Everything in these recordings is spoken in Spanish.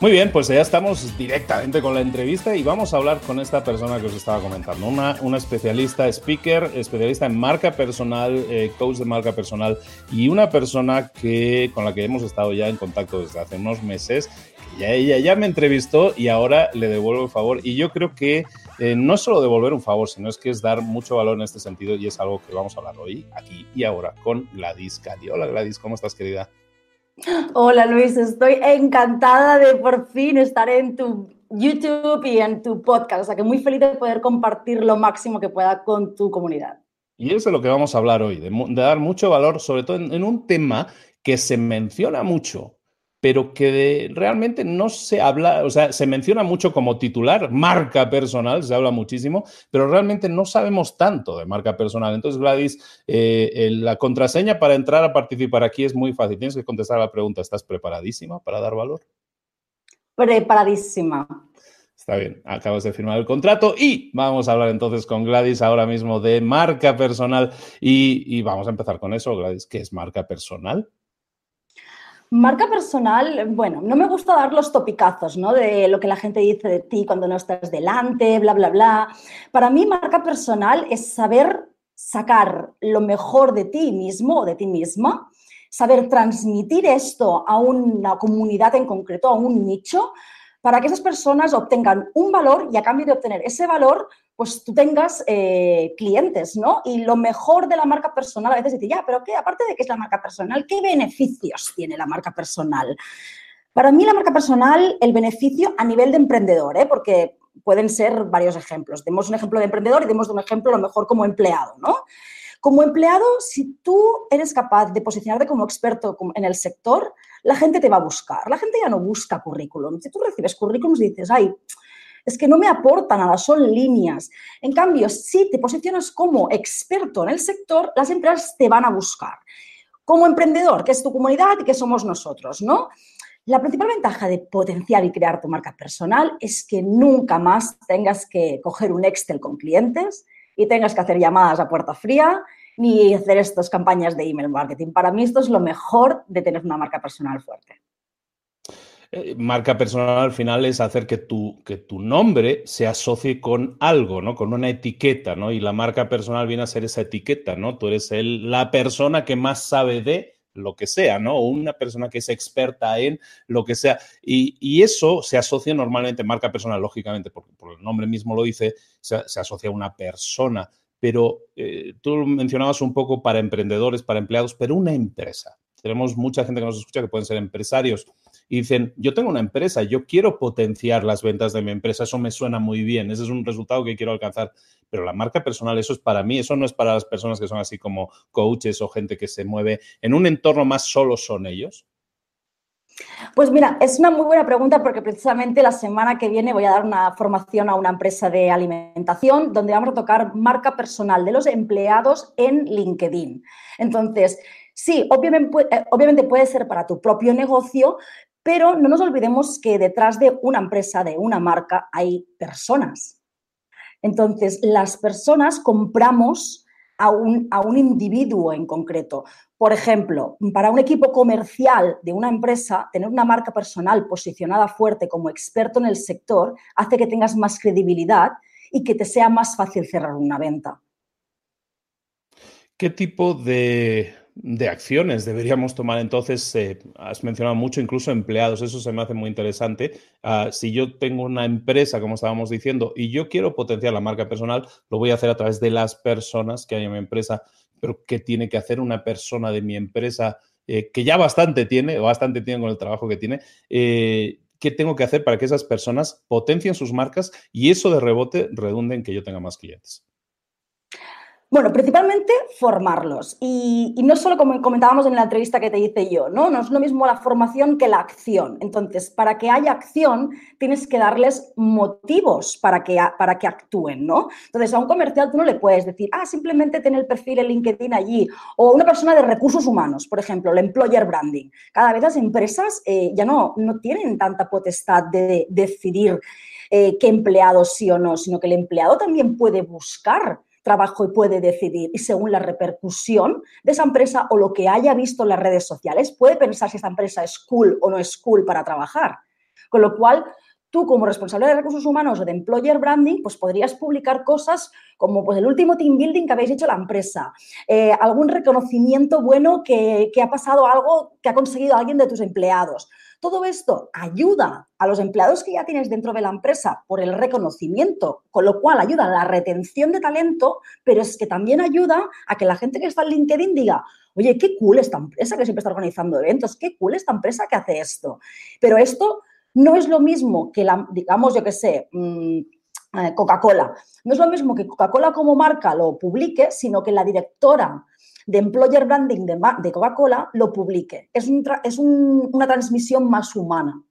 Muy bien, pues ya estamos directamente con la entrevista y vamos a hablar con esta persona que os estaba comentando, una, una especialista, speaker, especialista en marca personal, eh, coach de marca personal y una persona que, con la que hemos estado ya en contacto desde hace unos meses. Ya ella ya me entrevistó y ahora le devuelvo el favor. Y yo creo que eh, no es solo devolver un favor, sino es que es dar mucho valor en este sentido y es algo que vamos a hablar hoy, aquí y ahora, con Gladys Cali. Hola Gladys, ¿cómo estás, querida? Hola Luis, estoy encantada de por fin estar en tu YouTube y en tu podcast. O sea que muy feliz de poder compartir lo máximo que pueda con tu comunidad. Y eso es lo que vamos a hablar hoy, de, dar mucho valor, sobre todo en, un tema que se menciona mucho, pero que realmente no se habla, o sea, se menciona mucho como titular, marca personal, se habla muchísimo, pero realmente no sabemos tanto de marca personal. Entonces, Gladys, eh, la contraseña para entrar a participar aquí es muy fácil. Tienes que contestar a la pregunta, ¿estás preparadísima para dar valor? Preparadísima. Está bien, acabas de firmar el contrato y vamos a hablar entonces con Gladys ahora mismo de marca personal y, y vamos a empezar con eso, Gladys, ¿qué es marca personal? Marca personal, bueno, no me gusta dar los topicazos, ¿no? De lo que la gente dice de ti cuando no estás delante, bla, bla, bla. Para mí, marca personal es saber sacar lo mejor de ti mismo o de ti misma, saber transmitir esto a una comunidad en concreto, a un nicho, para que esas personas obtengan un valor y a cambio de obtener ese valor, pues tú tengas eh, clientes, ¿no? Y lo mejor de la marca personal, a veces dice, ya, pero ¿qué? Aparte de que es la marca personal, ¿qué beneficios tiene la marca personal? Para mí la marca personal, el beneficio a nivel de emprendedor, ¿eh? porque pueden ser varios ejemplos. Demos un ejemplo de emprendedor y demos un ejemplo a lo mejor como empleado, ¿no? Como empleado, si tú eres capaz de posicionarte como experto en el sector, la gente te va a buscar. La gente ya no busca currículum. Si tú recibes currículums y dices, ay, es que no me aporta nada, son líneas. En cambio, si te posicionas como experto en el sector, las empresas te van a buscar. Como emprendedor, que es tu comunidad y que somos nosotros, ¿no? La principal ventaja de potenciar y crear tu marca personal es que nunca más tengas que coger un Excel con clientes y tengas que hacer llamadas a puerta fría ni hacer estas campañas de email marketing. Para mí esto es lo mejor de tener una marca personal fuerte. Eh, marca personal al final es hacer que tu, que tu nombre se asocie con algo, ¿no? Con una etiqueta, ¿no? Y la marca personal viene a ser esa etiqueta, ¿no? Tú eres el, la persona que más sabe de lo que sea, ¿no? O una persona que es experta en lo que sea. Y, eso se asocia normalmente, marca personal, lógicamente, porque por el nombre mismo lo dice, se, asocia a una persona. Pero eh, tú mencionabas un poco para emprendedores, para empleados, pero una empresa. Tenemos mucha gente que nos escucha que pueden ser empresarios y dicen, yo tengo una empresa, yo quiero potenciar las ventas de mi empresa, eso me suena muy bien, ese es un resultado que quiero alcanzar, pero la marca personal, eso es para mí, eso no es para las personas que son así como coaches o gente que se mueve en un entorno más solo son ellos. Pues mira, es una muy buena pregunta porque precisamente la semana que viene voy a dar una formación a una empresa de alimentación donde vamos a tocar marca personal de los empleados en LinkedIn. Entonces, sí, obviamente, eh, obviamente puede ser para tu propio negocio, pero no nos olvidemos que detrás de una empresa, de una marca, hay personas. Entonces, las personas compramos a un, a un, individuo en concreto. Por ejemplo, para un equipo comercial de una empresa, tener una marca personal posicionada fuerte como experto en el sector hace que tengas más credibilidad y que te sea más fácil cerrar una venta. ¿Qué tipo de, acciones deberíamos tomar entonces? Eh, has mencionado mucho incluso empleados, eso se me hace muy interesante. Ah, si yo tengo una empresa, como estábamos diciendo, y yo quiero potenciar la marca personal, lo voy a hacer a través de las personas que hay en mi empresa pero ¿qué tiene que hacer una persona de mi empresa eh, que ya bastante tiene, o bastante tiene con el trabajo que tiene? Eh, ¿Qué tengo que hacer para que esas personas potencien sus marcas y eso de rebote redunde en que yo tenga más clientes? Bueno, principalmente formarlos. Y, no solo como comentábamos en la entrevista que te hice yo, ¿no? No es lo mismo la formación que la acción. Entonces, para que haya acción, tienes que darles motivos para que, para que actúen, ¿no? Entonces, a un comercial tú no le puedes decir, ah, simplemente ten el perfil en LinkedIn allí. O una persona de recursos humanos, por ejemplo, el employer branding. Cada vez las empresas eh, ya no, no tienen tanta potestad de, decidir eh, qué empleado sí o no, sino que el empleado también puede buscar trabajo y puede decidir. Y según la repercusión de esa empresa o lo que haya visto en las redes sociales, puede pensar si esa empresa es cool o no es cool para trabajar. Con lo cual, tú como responsable de recursos humanos o de employer branding, pues podrías publicar cosas como pues, el último team building que habéis hecho la empresa, eh, algún reconocimiento bueno que, que ha pasado algo que ha conseguido alguien de tus empleados. Todo esto ayuda a los empleados que ya tienes dentro de la empresa por el reconocimiento, con lo cual ayuda a la retención de talento, pero es que también ayuda a que la gente que está en LinkedIn diga, oye, qué cool esta empresa que siempre está organizando eventos, qué cool esta empresa que hace esto. Pero esto no es lo mismo que la, digamos, yo qué sé, mm, eh, Coca-Cola. No es lo mismo que Coca-Cola como marca lo publique, sino que la directora de employer branding de, Coca-Cola lo publique. Es, es una transmisión más humana.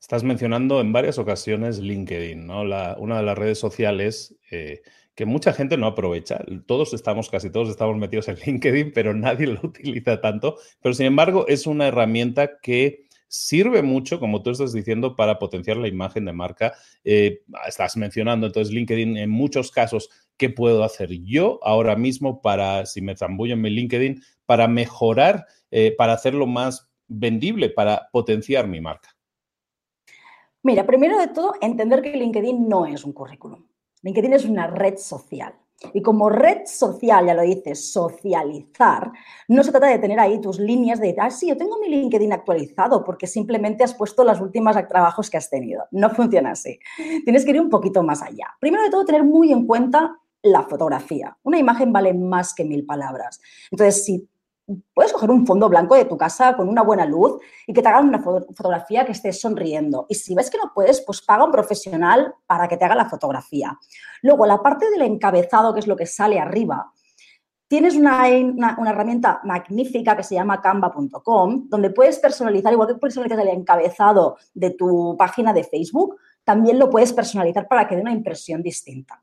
Estás mencionando en varias ocasiones LinkedIn, ¿no? una de las redes sociales eh, que mucha gente no aprovecha. Todos estamos, casi todos estamos metidos en LinkedIn, pero nadie lo utiliza tanto. Pero sin embargo, es una herramienta que sirve mucho, como tú estás diciendo, para potenciar la imagen de marca. Eh, estás mencionando entonces LinkedIn en muchos casos. ¿Qué puedo hacer yo ahora mismo para, si me zambullo en mi LinkedIn, para mejorar, eh, para hacerlo más vendible, para potenciar mi marca? Mira, primero de todo, entender que LinkedIn no es un currículum. LinkedIn es una red social. Y como red social, ya lo dices, socializar, no se trata de tener ahí tus líneas de, ah, sí, yo tengo mi LinkedIn actualizado porque simplemente has puesto las últimas trabajos que has tenido. No funciona así. Tienes que ir un poquito más allá. Primero de todo, tener muy en cuenta la fotografía. Una imagen vale más que mil palabras. Entonces, si puedes coger un fondo blanco de tu casa con una buena luz y que te hagan una fotografía que estés sonriendo. Y si ves que no puedes, pues paga un profesional para que te haga la fotografía. Luego, la parte del encabezado, que es lo que sale arriba, tienes una, herramienta magnífica que se llama canva.com, donde puedes personalizar, igual que personalizas el encabezado de tu página de Facebook, también lo puedes personalizar para que dé una impresión distinta.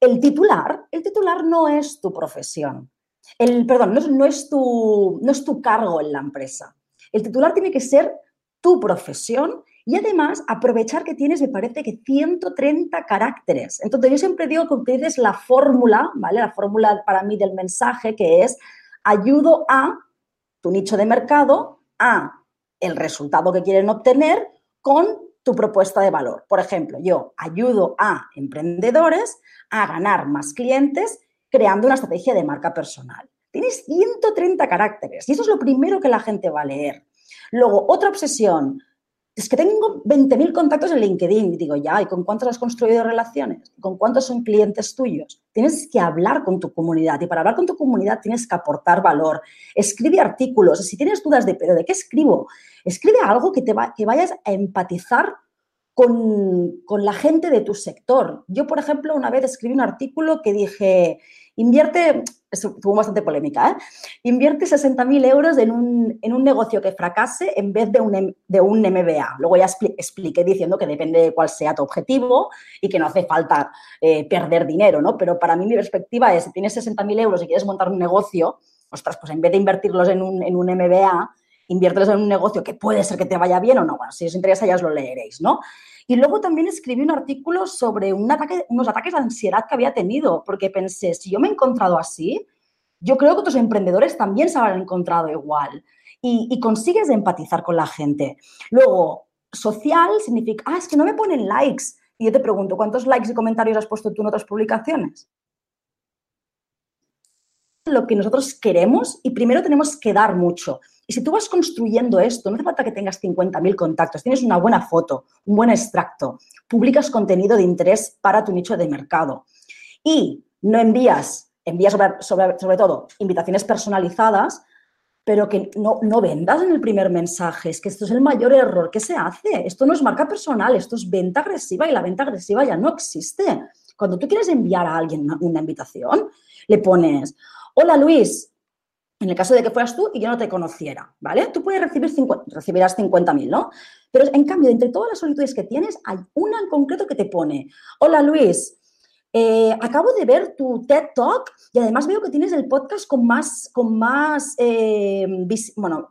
El titular, el titular no es tu profesión. El, perdón, no, es tu, no es tu cargo en la empresa. El titular tiene que ser tu profesión y además aprovechar que tienes, me parece que 130 caracteres. Entonces yo siempre digo que utilices la fórmula, ¿vale? La fórmula para mí del mensaje que es ayudo a tu nicho de mercado, a el resultado que quieren obtener con tu propuesta de valor. Por ejemplo, yo ayudo a emprendedores a ganar más clientes creando una estrategia de marca personal. Tienes 130 caracteres y eso es lo primero que la gente va a leer. Luego, otra obsesión, es que tengo 20.000 contactos en LinkedIn. Y digo, ya, ¿y con cuántos has construido relaciones? ¿Con cuántos son clientes tuyos? Tienes que hablar con tu comunidad y para hablar con tu comunidad tienes que aportar valor. Escribe artículos. Si tienes dudas de, ¿pero de qué escribo? Escribe algo que, te va, que vayas a empatizar con, con la gente de tu sector. Yo, por ejemplo, una vez escribí un artículo que dije, invierte tuvo bastante polémica, ¿eh? invierte 60.000 euros en un, en un, negocio que fracase en vez de un, de un MBA. Luego ya expliqué diciendo que depende de cuál sea tu objetivo y que no hace falta eh, perder dinero, ¿no? Pero para mí mi perspectiva es, si tienes 60.000 euros y quieres montar un negocio, ostras, pues en vez de invertirlos en un, en un MBA, inviértelos en un negocio que puede ser que te vaya bien o no. Bueno, si os interesa ya os lo leeréis, ¿no? Y luego también escribí un artículo sobre un ataque, unos ataques de ansiedad que había tenido, porque pensé, si yo me he encontrado así, yo creo que otros emprendedores también se habrán encontrado igual. Y, consigues empatizar con la gente. Luego, social significa, ah, es que no me ponen likes. Y yo te pregunto, ¿cuántos likes y comentarios has puesto tú en otras publicaciones? Lo que nosotros queremos y primero tenemos que dar mucho. Y si tú vas construyendo esto, no hace falta que tengas 50.000 contactos, tienes una buena foto, un buen extracto, publicas contenido de interés para tu nicho de mercado y no envías, envías sobre, todo invitaciones personalizadas, pero que no, no vendas en el primer mensaje. Es que esto es el mayor error que se hace. Esto no es marca personal, esto es venta agresiva y la venta agresiva ya no existe. Cuando tú quieres enviar a alguien una invitación, le pones, hola Luis, en el caso de que fueras tú y yo no te conociera, ¿vale? Tú puedes recibir 50, recibirás 50.000, ¿no? Pero en cambio, entre todas las solicitudes que tienes, hay una en concreto que te pone, hola Luis, eh, acabo de ver tu TED Talk y además veo que tienes el podcast con más, con más eh, bueno,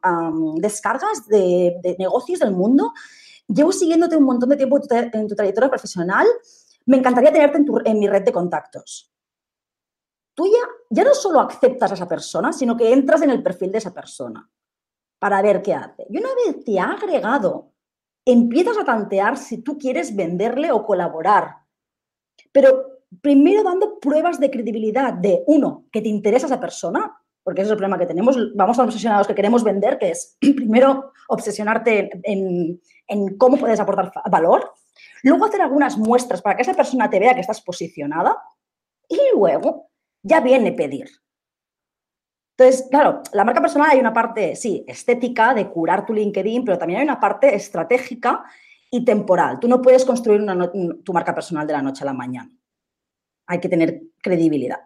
descargas de, negocios del mundo. Llevo siguiéndote un montón de tiempo en tu, trayectoria profesional. Me encantaría tenerte en, en mi red de contactos tú ya, no solo aceptas a esa persona, sino que entras en el perfil de esa persona para ver qué hace. Y una vez te ha agregado, empiezas a tantear si tú quieres venderle o colaborar. Pero primero dando pruebas de credibilidad de, uno, que te interesa esa persona, porque ese es el problema que tenemos, vamos a obsesionados que queremos vender, que es primero obsesionarte en, en cómo puedes aportar valor, luego hacer algunas muestras para que esa persona te vea que estás posicionada y luego ya viene pedir. Entonces, claro, la marca personal hay una parte, sí, estética, de curar tu LinkedIn, pero también hay una parte estratégica y temporal. Tú no puedes construir tu marca personal de la noche a la mañana. Hay que tener credibilidad.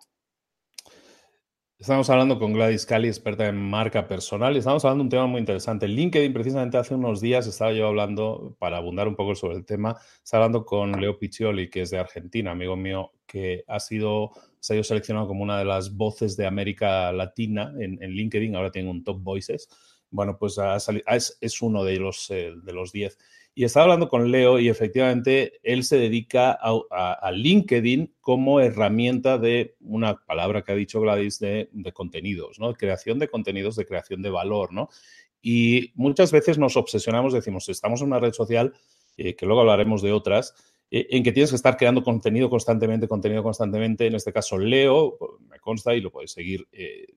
Estamos hablando con Gladys Cali, experta en marca personal, y estamos hablando de un tema muy interesante. LinkedIn, precisamente hace unos días estaba yo hablando, para abundar un poco sobre el tema, estaba hablando con Leo Piccioli, que es de Argentina, amigo mío, que ha sido, se ha sido seleccionado como una de las voces de América Latina en, LinkedIn, ahora tiene un Top Voices. Bueno, pues es, es, uno de los, eh, de los 10. Y estaba hablando con Leo y efectivamente él se dedica a, LinkedIn como herramienta de una palabra que ha dicho Gladys de, contenidos, ¿no? Creación de contenidos, de creación de valor, ¿no? Y muchas veces nos obsesionamos, decimos, estamos en una red social, eh, que luego hablaremos de otras, en que tienes que estar creando contenido constantemente, contenido constantemente. En este caso, Leo, me consta y lo puedes seguir, eh,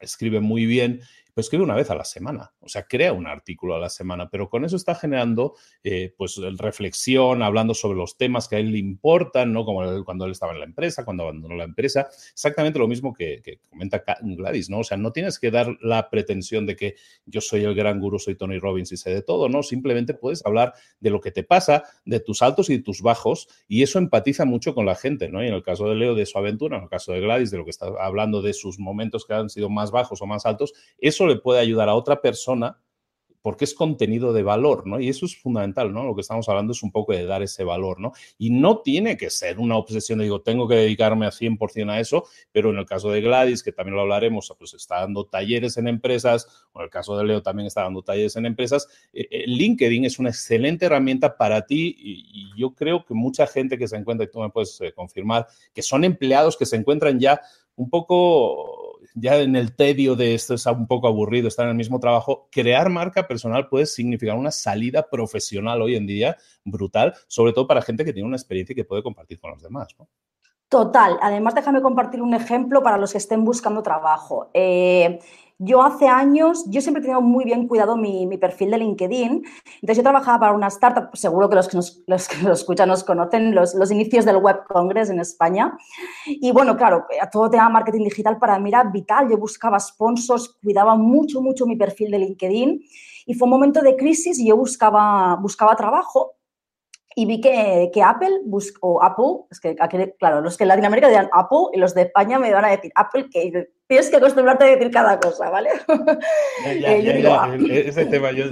escribe muy bien pero escribe una vez a la semana, o sea, crea un artículo a la semana, pero con eso está generando eh, pues reflexión, hablando sobre los temas que a él le importan, ¿no? Como cuando él estaba en la empresa, cuando abandonó la empresa, exactamente lo mismo que, comenta Gladys, ¿no? O sea, no tienes que dar la pretensión de que yo soy el gran gurú, soy Tony Robbins y sé de todo, ¿no? Simplemente puedes hablar de lo que te pasa, de tus altos y de tus bajos, y eso empatiza mucho con la gente, ¿no? Y en el caso de Leo, de su aventura, en el caso de Gladys, de lo que está hablando de sus momentos que han sido más bajos o más altos, eso le puede ayudar a otra persona porque es contenido de valor, ¿no? Y eso es fundamental, ¿no? Lo que estamos hablando es un poco de dar ese valor, ¿no? Y no tiene que ser una obsesión de, digo, tengo que dedicarme a 100% a eso, pero en el caso de Gladys, que también lo hablaremos, pues está dando talleres en empresas, o en el caso de Leo también está dando talleres en empresas, eh, eh, LinkedIn es una excelente herramienta para ti y, yo creo que mucha gente que se encuentra, y tú me puedes eh, confirmar, que son empleados que se encuentran ya un poco ya en el tedio de esto es un poco aburrido estar en el mismo trabajo, crear marca personal puede significar una salida profesional hoy en día brutal, sobre todo para gente que tiene una experiencia y que puede compartir con los demás. Total. Además, déjame compartir un ejemplo para los que estén buscando trabajo. Eh, yo hace años, yo siempre he tenido muy bien cuidado mi, perfil de LinkedIn. Entonces yo trabajaba para una startup, seguro que los que nos, los nos escuchan nos conocen, los, los, inicios del Web Congress en España. Y bueno, claro, todo tema marketing digital para mí era vital. Yo buscaba sponsors, cuidaba mucho, mucho mi perfil de LinkedIn. Y fue un momento de crisis y yo buscaba, buscaba trabajo y vi que, que Apple buscó, Apple, es que aquí, claro, los que en Latinoamérica dirán Apple y los de España me van a decir Apple, que tienes que acostumbrarte a decir cada cosa, ¿vale? ese tema, yo,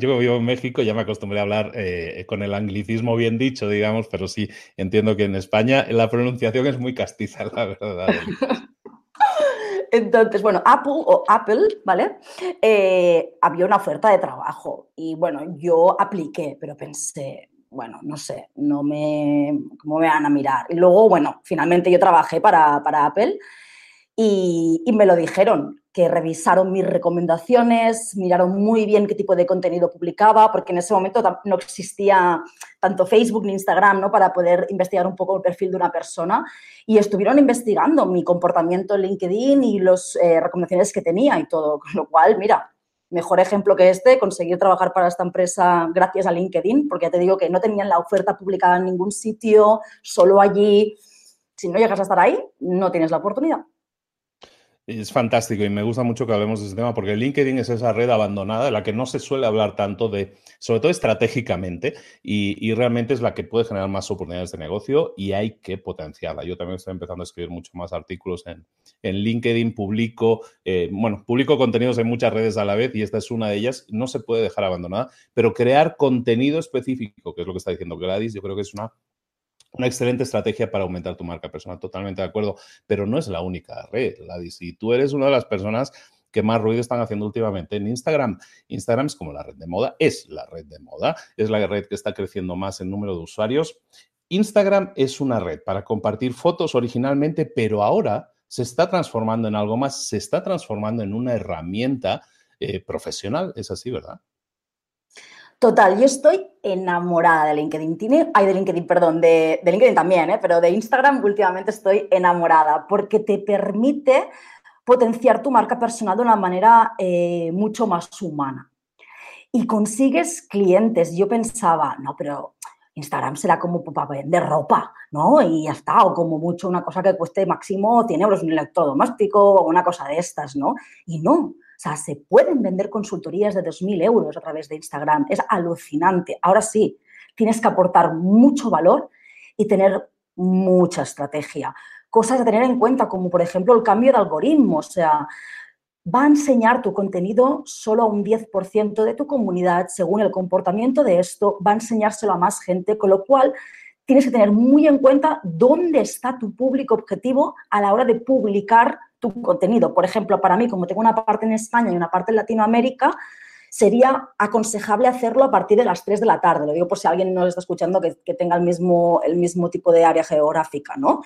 yo, vivo en México, ya me acostumbré a hablar eh, con el anglicismo bien dicho, digamos, pero sí entiendo que en España la pronunciación es muy castiza, la verdad. Entonces, bueno, Apple o Apple, ¿vale? Eh, había una oferta de trabajo y bueno, yo apliqué, pero pensé, bueno, no sé, no me, ¿cómo me van a mirar? Y luego, bueno, finalmente yo trabajé para, para Apple y, y, me lo dijeron, que revisaron mis recomendaciones, miraron muy bien qué tipo de contenido publicaba, porque en ese momento no existía tanto Facebook ni Instagram, ¿no? Para poder investigar un poco el perfil de una persona y estuvieron investigando mi comportamiento en LinkedIn y las eh, recomendaciones que tenía y todo, con lo cual, mira, mejor ejemplo que este, conseguir trabajar para esta empresa gracias a LinkedIn, porque ya te digo que no tenían la oferta publicada en ningún sitio, solo allí. Si no llegas a estar ahí, no tienes la oportunidad. Es fantástico y me gusta mucho que hablemos de este tema porque LinkedIn es esa red abandonada de la que no se suele hablar tanto de, sobre todo estratégicamente, y, realmente es la que puede generar más oportunidades de negocio y hay que potenciarla. Yo también estoy empezando a escribir mucho más artículos en, LinkedIn, publico, eh, bueno, publico contenidos en muchas redes a la vez y esta es una de ellas. No se puede dejar abandonada, pero crear contenido específico, que es lo que está diciendo Gladys, yo creo que es una una excelente estrategia para aumentar tu marca personal, totalmente de acuerdo, pero no es la única red. Si tú eres una de las personas que más ruido están haciendo últimamente en Instagram. Instagram es como la red de moda, es la red de moda, es la red que está creciendo más en número de usuarios. Instagram es una red para compartir fotos originalmente, pero ahora se está transformando en algo más, se está transformando en una herramienta eh, profesional, es así, ¿verdad? Total, yo estoy enamorada de LinkedIn. Tiene, ay, de LinkedIn, perdón, de, LinkedIn también, ¿eh? pero de Instagram últimamente estoy enamorada porque te permite potenciar tu marca personal de una manera eh, mucho más humana. Y consigues clientes. Yo pensaba, no, pero Instagram será como para vender ropa, ¿no? Y ya está, o como mucho una cosa que cueste máximo 100 euros un electrodoméstico o una cosa de estas, ¿no? Y no, sea, se pueden vender consultorías de 2.000 euros a través de Instagram. Es alucinante. Ahora sí, tienes que aportar mucho valor y tener mucha estrategia. Cosas a tener en cuenta, como por ejemplo el cambio de algoritmo. O sea, va a enseñar tu contenido solo a un 10% de tu comunidad. Según el comportamiento de esto, va a enseñárselo a más gente, con lo cual tienes que tener muy en cuenta dónde está tu público objetivo a la hora de publicar tu contenido. Por ejemplo, para mí, como tengo una parte en España y una parte en Latinoamérica, sería aconsejable hacerlo a partir de las 3 de la tarde. Lo digo por si alguien nos está escuchando que, tenga el mismo, el mismo tipo de área geográfica, ¿no?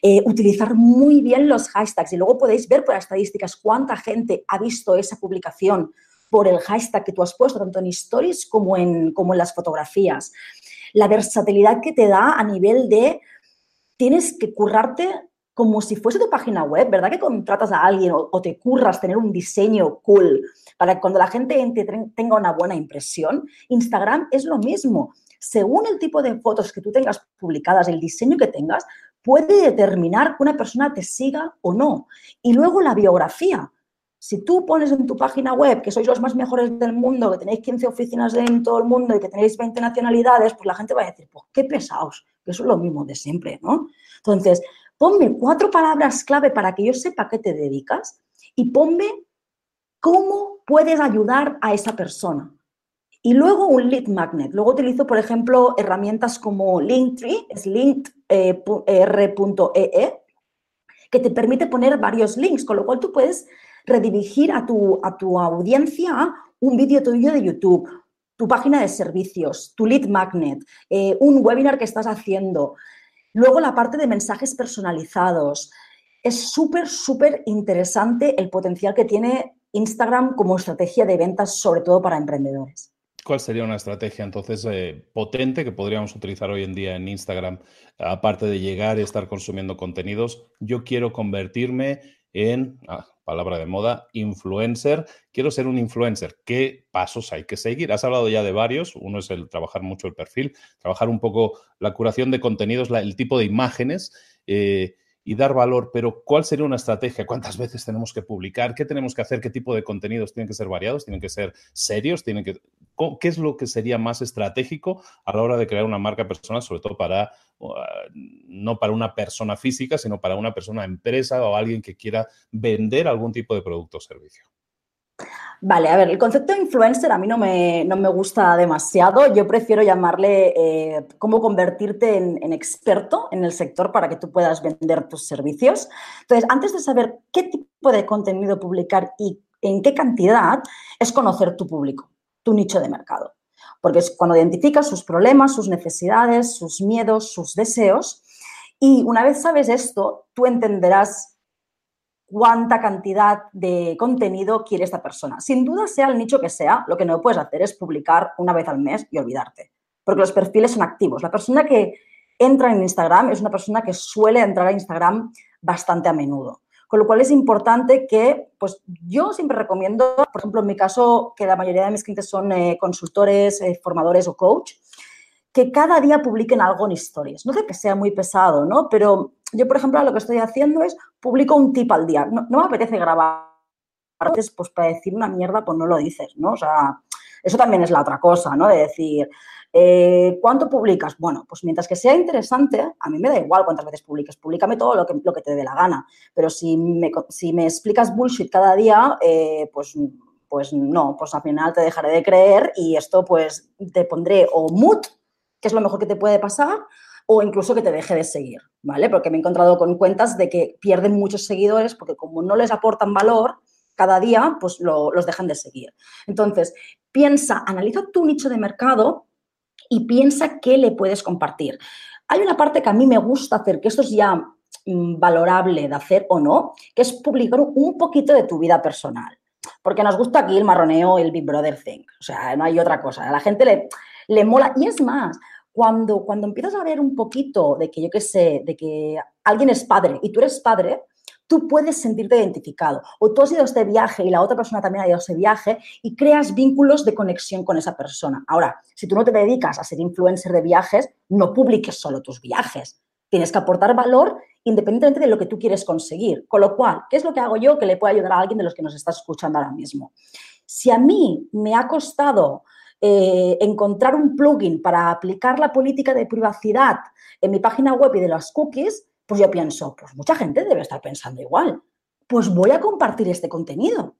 Eh, utilizar muy bien los hashtags y luego podéis ver por las estadísticas cuánta gente ha visto esa publicación por el hashtag que tú has puesto, tanto en stories como en, como en las fotografías. La versatilidad que te da a nivel de tienes que currarte como si fuese tu página web, ¿verdad? Que contratas a alguien o, te curras tener un diseño cool para que cuando la gente tenga una buena impresión. Instagram es lo mismo. Según el tipo de fotos que tú tengas publicadas, el diseño que tengas, puede determinar que una persona te siga o no. Y luego la biografía. Si tú pones en tu página web que sois los más mejores del mundo, que tenéis 15 oficinas en todo el mundo y que tenéis 20 nacionalidades, pues la gente va a decir, pues qué pesados, que eso es lo mismo de siempre, ¿no? Entonces, ponme cuatro palabras clave para que yo sepa a qué te dedicas y ponme cómo puedes ayudar a esa persona. Y luego un lead magnet. Luego utilizo, por ejemplo, herramientas como Linktree, es link.r.ee, que te permite poner varios links, con lo cual tú puedes redirigir a tu, a tu audiencia un vídeo tuyo de YouTube, tu página de servicios, tu lead magnet, eh, un webinar que estás haciendo, Luego la parte de mensajes personalizados. Es súper, súper interesante el potencial que tiene Instagram como estrategia de ventas, sobre todo para emprendedores. ¿Cuál sería una estrategia entonces eh, potente que podríamos utilizar hoy en día en Instagram? Aparte de llegar y estar consumiendo contenidos, yo quiero convertirme en, ah, palabra de moda, influencer. Quiero ser un influencer. ¿Qué pasos hay que seguir? Has hablado ya de varios. Uno es el trabajar mucho el perfil, trabajar un poco la curación de contenidos, el tipo de imágenes. Eh, y dar valor, pero ¿cuál sería una estrategia? ¿Cuántas veces tenemos que publicar? ¿Qué tenemos que hacer? ¿Qué tipo de contenidos tienen que ser variados? ¿Tienen que ser serios? ¿Tienen que... ¿Qué es lo que sería más estratégico a la hora de crear una marca personal, sobre todo para, uh, no para una persona física, sino para una persona empresa o alguien que quiera vender algún tipo de producto o servicio? Vale, a ver, el concepto de influencer a mí no me, no me gusta demasiado. Yo prefiero llamarle eh, cómo convertirte en, experto en el sector para que tú puedas vender tus servicios. Entonces, antes de saber qué tipo de contenido publicar y en qué cantidad, es conocer tu público, tu nicho de mercado. Porque es cuando identificas sus problemas, sus necesidades, sus miedos, sus deseos. Y una vez sabes esto, tú entenderás cuánta cantidad de contenido quiere esta persona. Sin duda, sea el nicho que sea, lo que no puedes hacer es publicar una vez al mes y olvidarte, porque los perfiles son activos. La persona que entra en Instagram es una persona que suele entrar a Instagram bastante a menudo. Con lo cual es importante que, pues yo siempre recomiendo, por ejemplo, en mi caso, que la mayoría de mis clientes son eh, consultores, eh, formadores o coach, que cada día publiquen algo en stories. No sé que sea muy pesado, ¿no? Pero yo, por ejemplo, lo que estoy haciendo es publico un tip al día. No, me apetece grabar pues para decir una mierda, pues no lo dices, ¿no? O sea, eso también es la otra cosa, ¿no? De decir, eh, ¿cuánto publicas? Bueno, pues mientras que sea interesante, a mí me da igual cuántas veces publiques, públicame todo lo que, lo que te dé la gana. Pero si me, si me explicas bullshit cada día, eh, pues pues no, pues al final te dejaré de creer y esto pues te pondré o mute, que es lo mejor que te puede pasar, o incluso que te deje de seguir, ¿vale? Porque me he encontrado con cuentas de que pierden muchos seguidores porque como no les aportan valor cada día, pues los dejan de seguir. Entonces, piensa, analiza tu nicho de mercado y piensa qué le puedes compartir. Hay una parte que a mí me gusta hacer, que esto es ya mm, valorable de hacer o no, que es publicar un poquito de tu vida personal. Porque nos gusta aquí el marroneo el Big Brother thing. O sea, no hay otra cosa. A la gente le, le mola. Y es más, cuando, cuando empiezas a ver un poquito de que yo qué sé, de que alguien es padre y tú eres padre, tú puedes sentirte identificado. O tú has ido a este viaje y la otra persona también ha ido a ese viaje y creas vínculos de conexión con esa persona. Ahora, si tú no te dedicas a ser influencer de viajes, no publiques solo tus viajes. Tienes que aportar valor independientemente de lo que tú quieres conseguir. Con lo cual, ¿qué es lo que hago yo que le puede ayudar a alguien de los que nos está escuchando ahora mismo? Si a mí me ha costado eh, encontrar un plugin para aplicar la política de privacidad en mi página web y de las cookies, pues yo pienso, pues mucha gente debe estar pensando igual. Pues voy a compartir este contenido.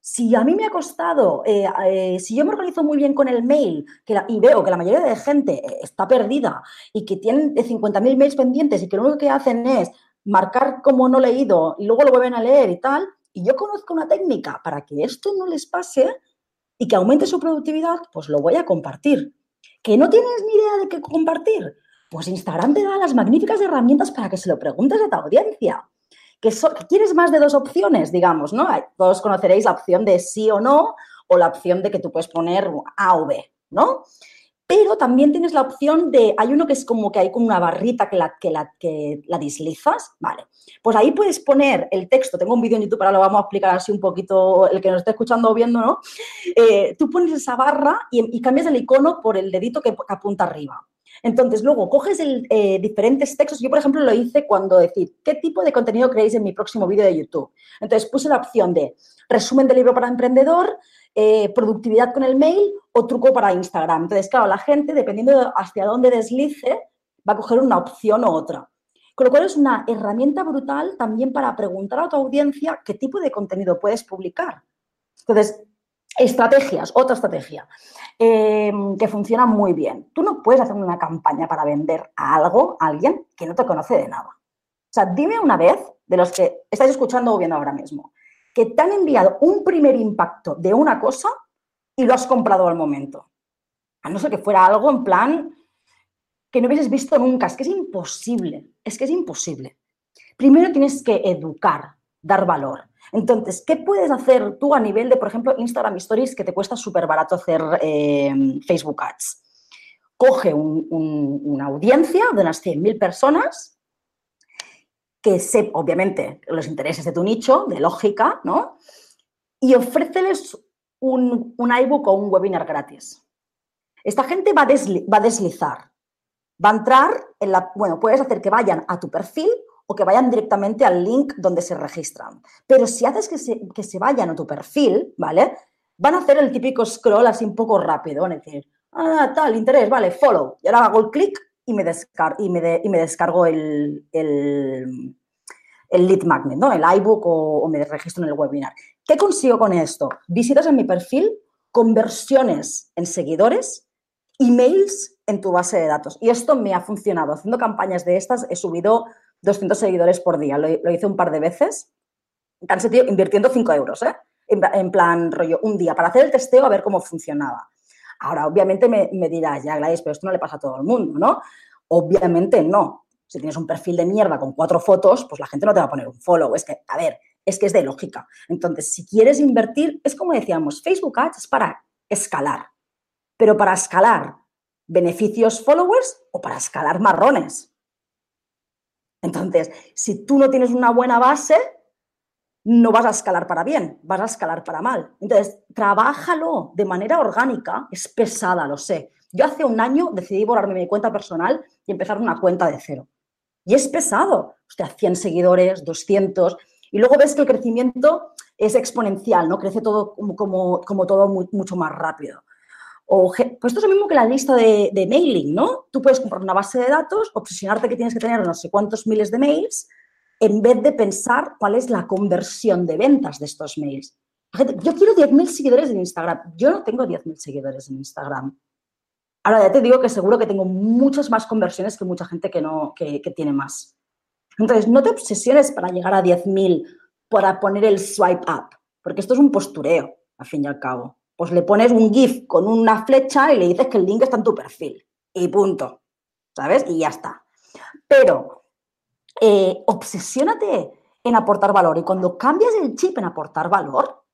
Si a mí me ha costado, eh, eh, si yo me organizo muy bien con el mail y veo que la mayoría de gente está perdida y que tienen 50.000 mails pendientes y que lo único que hacen es marcar como no leído y luego lo vuelven a leer y tal, y yo conozco una técnica para que esto no les pase, y que aumente su productividad, pues lo voy a compartir. ¿Que no tienes ni idea de qué compartir? Pues Instagram te da las magníficas herramientas para que se lo preguntes a tu audiencia. ¿Que, quieres más de dos opciones, digamos, ¿no? Todos conoceréis la opción de sí o no o la opción de que tú puedes poner A o B, ¿no? Pero también tienes la opción de, hay uno que es como que hay como una barrita que la, que la, que la deslizas, vale. Pues ahí puedes poner el texto, tengo un vídeo en YouTube, ahora lo vamos a explicar así un poquito, el que nos esté escuchando o viendo, ¿no? Eh, tú pones esa barra y, cambias el icono por el dedito que, apunta arriba. Entonces, luego coges eh, diferentes textos. Yo, por ejemplo, lo hice cuando decir, ¿qué tipo de contenido queréis en mi próximo vídeo de YouTube? Entonces, puse la opción de resumen de libro para emprendedor, eh, productividad con el mail o truco para Instagram. Entonces, claro, la gente, dependiendo de hacia dónde deslice, va a coger una opción u otra. Con lo cual es una herramienta brutal también para preguntar a tu audiencia qué tipo de contenido puedes publicar. Entonces, estrategias, otra estrategia eh, que funciona muy bien. Tú no puedes hacer una campaña para vender a algo, a alguien que no te conoce de nada. O sea, dime una vez de los que estáis escuchando o viendo ahora mismo te han enviado un primer impacto de una cosa y lo has comprado al momento. A no ser que fuera algo en plan que no hubieses visto nunca. Es que es imposible. Es que es imposible. Primero tienes que educar, dar valor. Entonces, ¿qué puedes hacer tú a nivel de, por ejemplo, Instagram Stories, que te cuesta súper barato hacer eh, Facebook Ads? Coge una audiencia de unas 100.000 personas que sé, obviamente, los intereses de tu nicho, de lógica, ¿no? Y ofréceles un, un iBook o un webinar gratis. Esta gente va a, va deslizar, va a entrar en la, bueno, puedes hacer que vayan a tu perfil o que vayan directamente al link donde se registran. Pero si haces que se, que se vayan a tu perfil, ¿vale? Van a hacer el típico scroll así un poco rápido, van a decir, ah, tal, interés, vale, follow. Y ahora hago el clic y me, y me, y me descargo el, el, el, lead magnet, ¿no? El iBook o, me registro en el webinar. ¿Qué consigo con esto? Visitas en mi perfil, conversiones en seguidores, emails en tu base de datos. Y esto me ha funcionado. Haciendo campañas de estas he subido 200 seguidores por día. Lo, hice un par de veces. Tan sencillo, invirtiendo 5 euros, ¿eh? En, plan rollo, un día, para hacer el testeo a ver cómo funcionaba. Ahora, obviamente me, dirás, ya Gladys, pero esto no le pasa a todo el mundo, ¿no? Obviamente no. Si tienes un perfil de mierda con cuatro fotos, pues la gente no te va a poner un follow. Es que, a ver, es que es de lógica. Entonces, si quieres invertir, es como decíamos, Facebook Ads es para escalar. Pero para escalar beneficios followers o para escalar marrones. Entonces, si tú no tienes una buena base, no vas a escalar para bien, vas a escalar para mal. Entonces, trabájalo de manera orgánica, es pesada, lo sé. Yo hace un año decidí borrarme mi cuenta personal y empezar una cuenta de cero. Y es pesado. O sea, 100 seguidores, 200. Y luego ves que el crecimiento es exponencial, ¿no? Crece todo como, como, todo mucho más rápido. O, pues esto es lo mismo que la lista de, de, mailing, ¿no? Tú puedes comprar una base de datos, obsesionarte que tienes que tener no sé cuántos miles de mails, en vez de pensar cuál es la conversión de ventas de estos mails. yo quiero 10.000 seguidores en Instagram. Yo no tengo 10.000 seguidores en Instagram. Ahora ya te digo que seguro que tengo muchas más conversiones que mucha gente que, no, que, tiene más. Entonces, no te obsesiones para llegar a 10.000 para poner el swipe up, porque esto es un postureo, al fin y al cabo pues le pones un GIF con una flecha y le dices que el link está en tu perfil. Y punto. ¿Sabes? Y ya está. Pero eh, obsesiónate en aportar valor. Y cuando cambias el chip en aportar valor,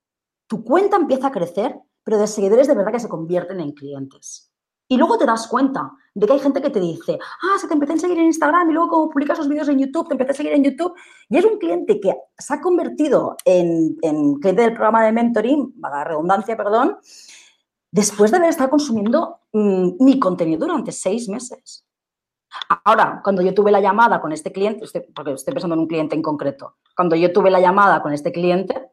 tu cuenta empieza a crecer, pero de seguidores de verdad que se convierten en clientes. Y luego te das cuenta de que hay gente que te dice, ah, se te empecé a seguir en Instagram y luego como publicas los vídeos en YouTube, te empecé a seguir en YouTube. Y es un cliente que se ha convertido en, cliente del programa de mentoring, vaga redundancia, perdón, después de haber estado consumiendo mm, mi contenido durante seis meses. Ahora, cuando yo tuve la llamada con este cliente, porque estoy pensando en un cliente en concreto, cuando yo tuve la llamada con este cliente,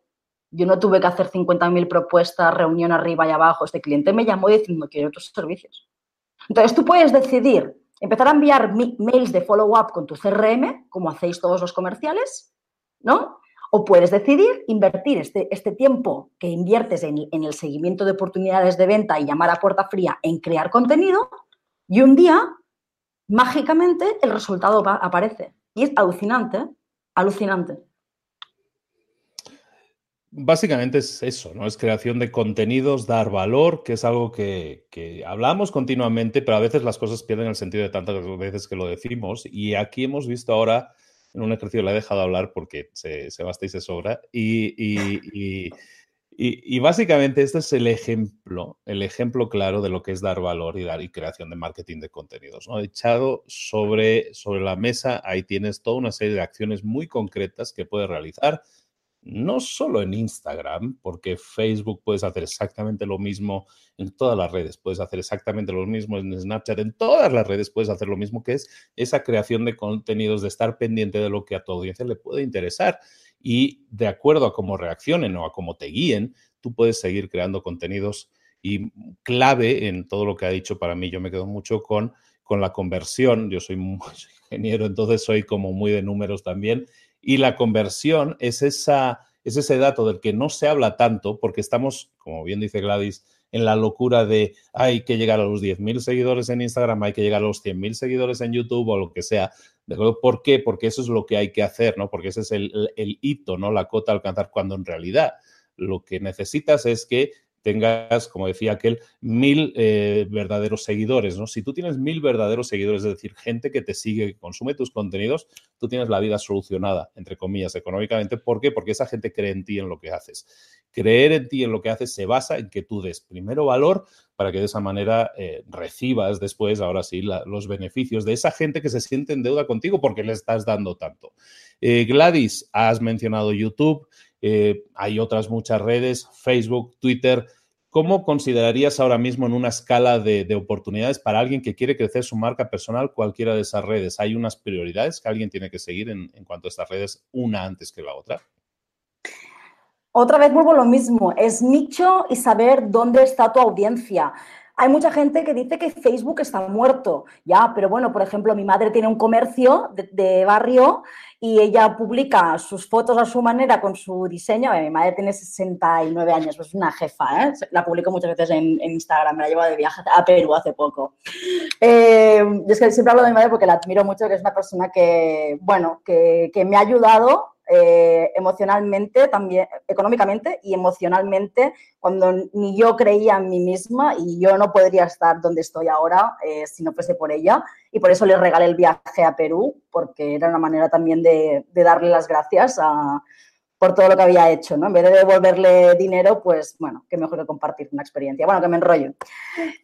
yo no tuve que hacer 50.000 propuestas, reunión arriba y abajo. Este cliente me llamó diciendo, quiero tus servicios. Entonces, tú puedes decidir empezar a enviar mails de follow-up con tu CRM, como hacéis todos los comerciales, ¿no? O puedes decidir invertir este, este tiempo que inviertes en, en, el seguimiento de oportunidades de venta y llamar a puerta fría en crear contenido y un día, mágicamente, el resultado aparece. Y es alucinante, alucinante. Básicamente es eso, ¿no? Es creación de contenidos, dar valor, que es algo que, hablamos continuamente, pero a veces las cosas pierden el sentido de tantas veces que lo decimos. Y aquí hemos visto ahora, en un ejercicio le he dejado hablar porque se, se basta y se sobra, y, y, básicamente este es el ejemplo, el ejemplo claro de lo que es dar valor y dar y creación de marketing de contenidos. ¿no? Echado sobre, sobre la mesa, ahí tienes toda una serie de acciones muy concretas que puedes realizar no solo en Instagram, porque Facebook puedes hacer exactamente lo mismo en todas las redes, puedes hacer exactamente lo mismo en Snapchat, en todas las redes puedes hacer lo mismo, que es esa creación de contenidos, de estar pendiente de lo que a tu audiencia le puede interesar. Y de acuerdo a cómo reaccionen o a cómo te guíen, tú puedes seguir creando contenidos. Y clave en todo lo que ha dicho para mí, yo me quedo mucho con, con la conversión. Yo soy, muy, ingeniero, entonces soy como muy de números también y la conversión es, esa, es ese dato del que no se habla tanto porque estamos, como bien dice Gladys, en la locura de hay que llegar a los 10.000 seguidores en Instagram, hay que llegar a los 100.000 seguidores en YouTube o lo que sea. ¿Por qué? Porque eso es lo que hay que hacer, ¿no? Porque ese es el, el hito, ¿no? La cota alcanzar, cuando en realidad lo que necesitas es que tengas, como decía aquel, mil eh, verdaderos seguidores, ¿no? Si tú tienes mil verdaderos seguidores, es decir, gente que te sigue, que consume tus contenidos, tú tienes la vida solucionada, entre comillas, económicamente. ¿Por qué? Porque esa gente cree en ti, en lo que haces. Creer en ti, en lo que haces, se basa en que tú des primero valor para que de esa manera eh, recibas después, ahora sí, los beneficios de esa gente que se siente en deuda contigo porque le estás dando tanto. Eh, Gladys, has mencionado YouTube. Eh, hay otras muchas redes, Facebook, Twitter. ¿Cómo considerarías ahora mismo en una escala de, oportunidades para alguien que quiere crecer su marca personal cualquiera de esas redes? ¿Hay unas prioridades que alguien tiene que seguir en, cuanto a estas redes, una antes que la otra? Otra vez vuelvo a lo mismo, es nicho y saber dónde está tu audiencia. Hay mucha gente que dice que Facebook está muerto, ya, pero bueno, por ejemplo, mi madre tiene un comercio de, barrio y ella publica sus fotos a su manera con su diseño. Mi madre tiene 69 años, pues es una jefa, ¿eh? la publico muchas veces en, Instagram, me la llevo de viaje a Perú hace poco. Eh, es que siempre hablo de mi madre porque la admiro mucho, que es una persona que, bueno, que, que me ha ayudado eh, emocionalmente, también económicamente y emocionalmente, cuando ni yo creía en mí misma y yo no podría estar donde estoy ahora eh, si no fuese por ella. Y por eso le regalé el viaje a Perú, porque era una manera también de, de darle las gracias a, por todo lo que había hecho, ¿no? En vez de devolverle dinero, pues, bueno, qué mejor que compartir una experiencia. Bueno, que me enrollo.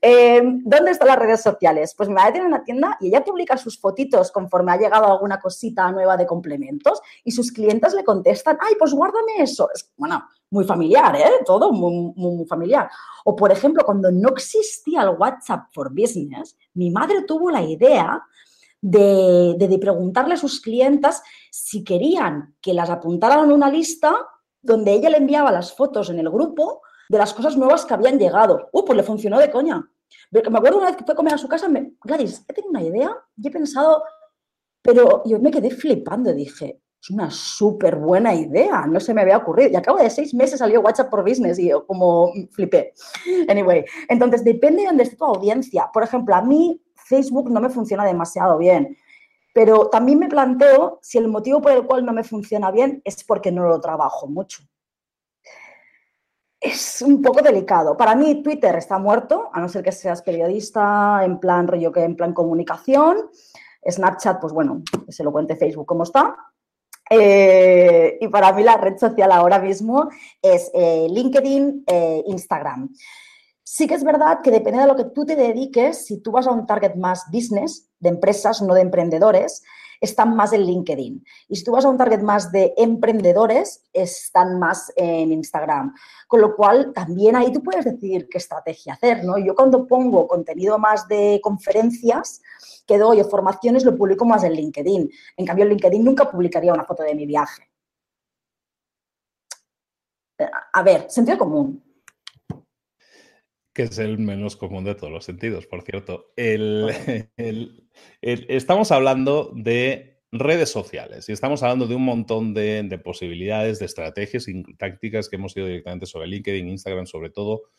Eh, ¿Dónde están las redes sociales? Pues mi madre tiene una tienda y ella publica sus fotitos conforme ha llegado alguna cosita nueva de complementos y sus clientes le contestan, ay, pues guárdame eso. Es, bueno, muy familiar, ¿eh? Todo muy, muy, familiar. O, por ejemplo, cuando no existía el WhatsApp for Business, mi madre tuvo la idea de, preguntarle a sus clientas si querían que las apuntaran en una lista donde ella le enviaba las fotos en el grupo de las cosas nuevas que habían llegado. Uh, pues le funcionó de coña. Me acuerdo una vez que fue a comer a su casa, me, Gladys, he tenido una idea y he pensado, pero yo me quedé flipando, dije, es una súper buena idea, no se me había ocurrido. Y a cabo de seis meses salió WhatsApp por Business y yo como flipé. Anyway, entonces depende de dónde esté tu audiencia. Por ejemplo, a mí Facebook no me funciona demasiado bien. Pero también me planteo si el motivo por el cual no me funciona bien es porque no lo trabajo mucho. Es un poco delicado. Para mí Twitter está muerto, a no ser que seas periodista, en plan rollo que en plan comunicación. Snapchat, pues bueno, se lo cuente Facebook cómo está. Eh, y para mí la red social ahora mismo es eh, LinkedIn, e Instagram. Sí que es verdad que depende de lo que tú te dediques, si tú vas a un target más business, de empresas, no de emprendedores, están más en LinkedIn. Y si tú vas a un target más de emprendedores, están más en Instagram. Con lo cual, también ahí tú puedes decidir qué estrategia hacer, ¿no? Yo cuando pongo contenido más de conferencias que doy o formaciones, lo publico más en LinkedIn. En cambio, en LinkedIn nunca publicaría una foto de mi viaje. A ver, sentido común que es el menos común de todos los sentidos, por cierto. estamos hablando de redes sociales y estamos hablando de un montón de, posibilidades, de estrategias y tácticas que hemos ido directamente sobre LinkedIn, Instagram sobre todo,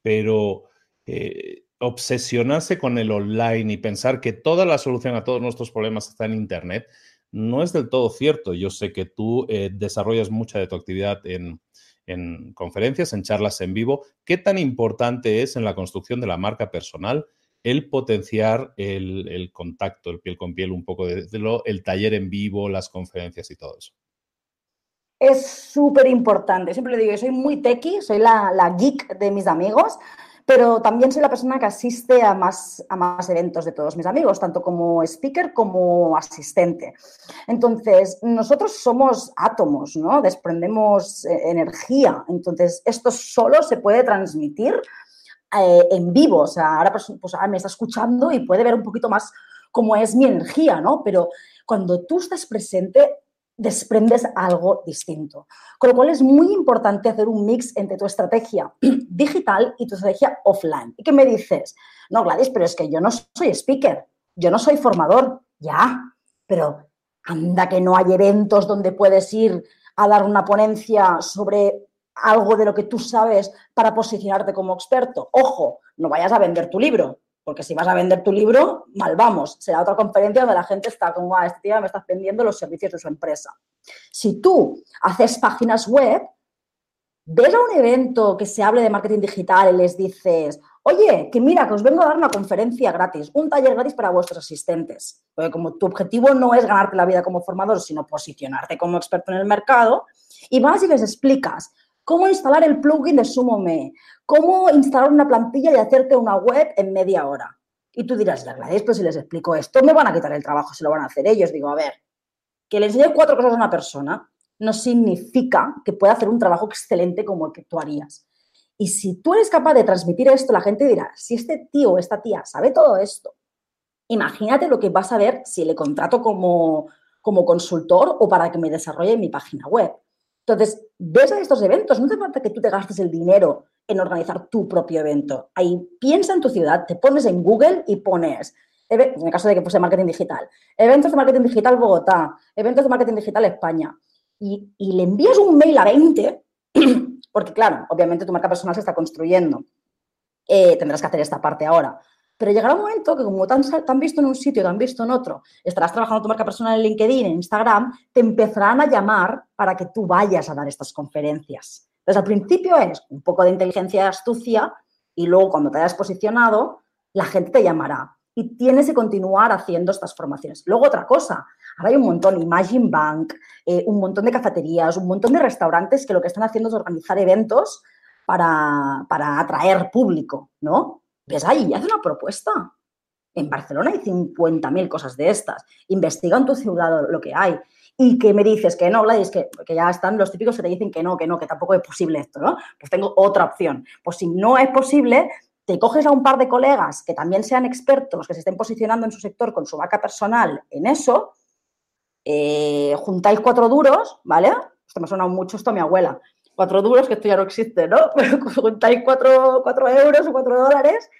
pero eh, obsesionarse con el online y pensar que toda la solución a todos nuestros problemas está en Internet no es del todo cierto. Yo sé que tú eh, desarrollas mucha de tu actividad en, en conferencias, en charlas en vivo, ¿qué tan importante es en la construcción de la marca personal el potenciar el, contacto, el piel con piel, un poco de, lo, el taller en vivo, las conferencias y todo eso? Es súper importante. Siempre le digo, soy muy techie, soy la geek de mis amigos pero también soy la persona que asiste a más, a más eventos de todos mis amigos, tanto como speaker como asistente. Entonces, nosotros somos átomos, ¿no? Desprendemos eh, energía. Entonces, esto solo se puede transmitir eh, en vivo. O sea, ahora pues, pues me está escuchando y puede ver un poquito más cómo es mi energía, ¿no? Pero cuando tú estás presente, desprendes algo distinto. Con lo cual es muy importante hacer un mix entre tu estrategia digital y tu estrategia offline. ¿Y qué me dices? No, Gladys, pero es que yo no soy speaker, yo no soy formador, ya, pero anda que no hay eventos donde puedes ir a dar una ponencia sobre algo de lo que tú sabes para posicionarte como experto. Ojo, no vayas a vender tu libro, porque si vas a vender tu libro, mal vamos. Será otra conferencia donde la gente está como, ah, este tío me estás vendiendo los servicios de su empresa. Si tú haces páginas web, ves a un evento que se hable de marketing digital y les dices, oye, que mira, que os vengo a dar una conferencia gratis, un taller gratis para vuestros asistentes. Porque como tu objetivo no es ganarte la vida como formador, sino posicionarte como experto en el mercado, y vas y les explicas cómo instalar el plugin de SumoMe, cómo instalar una plantilla y hacerte una web en media hora. Y tú dirás, Gladys, pues si les explico esto, me van a quitar el trabajo, se lo van a hacer ellos. Digo, a ver, que le enseñe cuatro cosas a una persona no significa que pueda hacer un trabajo excelente como el que tú harías. Y si tú eres capaz de transmitir esto, la gente dirá, si este tío o esta tía sabe todo esto, imagínate lo que vas a ver si le contrato como, como consultor o para que me desarrolle mi página web. Entonces, ves a estos eventos, no hace falta que tú te gastes el dinero en organizar tu propio evento. Ahí piensa en tu ciudad, te pones en Google y pones, en el caso de que fuese marketing digital, eventos de marketing digital Bogotá, eventos de marketing digital España, y, y le envías un mail a 20 Porque, claro, obviamente tu marca personal se está construyendo. Eh, tendrás que hacer esta parte ahora. Pero llegará un momento que como te han, visto en un sitio, te han visto en otro, estarás trabajando tu marca personal en LinkedIn, en Instagram, te empezarán a llamar para que tú vayas a dar estas conferencias. Entonces, al principio es un poco de inteligencia astucia y luego cuando te hayas posicionado, la gente te llamará y tienes que continuar haciendo estas formaciones. Luego otra cosa, Ahora hay un montón, Imagine Bank, eh, un montón de cafeterías, un montón de restaurantes que lo que están haciendo es organizar eventos para, atraer público, ¿no? Ves ahí, haz una propuesta. En Barcelona hay 50.000 cosas de estas. Investiga en tu ciudad lo que hay. Y que me dices que no, Gladys, que, que ya están los típicos que te dicen que no, que no, que tampoco es posible esto, ¿no? Pues tengo otra opción. Pues si no es posible, te coges a un par de colegas que también sean expertos, que se estén posicionando en su sector con su vaca personal en eso, eh, juntáis cuatro duros, ¿vale? Esto me suena mucho esto a mi abuela. Cuatro duros, que esto ya no existe, ¿no? Pero juntáis cuatro, euros o cuatro dólares